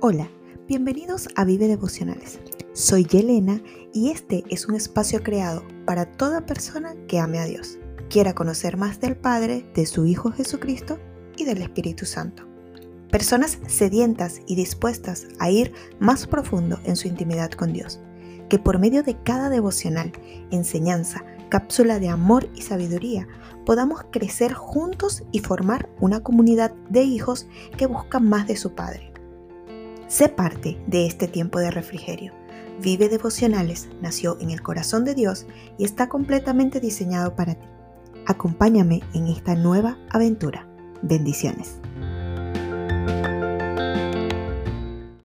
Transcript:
Hola, bienvenidos a Vive Devocionales. Soy Yelena y este es un espacio creado para toda persona que ame a Dios, quiera conocer más del Padre, de su Hijo Jesucristo y del Espíritu Santo. Personas sedientas y dispuestas a ir más profundo en su intimidad con Dios, que por medio de cada devocional, enseñanza, cápsula de amor y sabiduría, podamos crecer juntos y formar una comunidad de hijos que buscan más de su Padre. Sé parte de este tiempo de refrigerio. Vive Devocionales nació en el corazón de Dios y está completamente diseñado para ti. Acompáñame en esta nueva aventura. Bendiciones.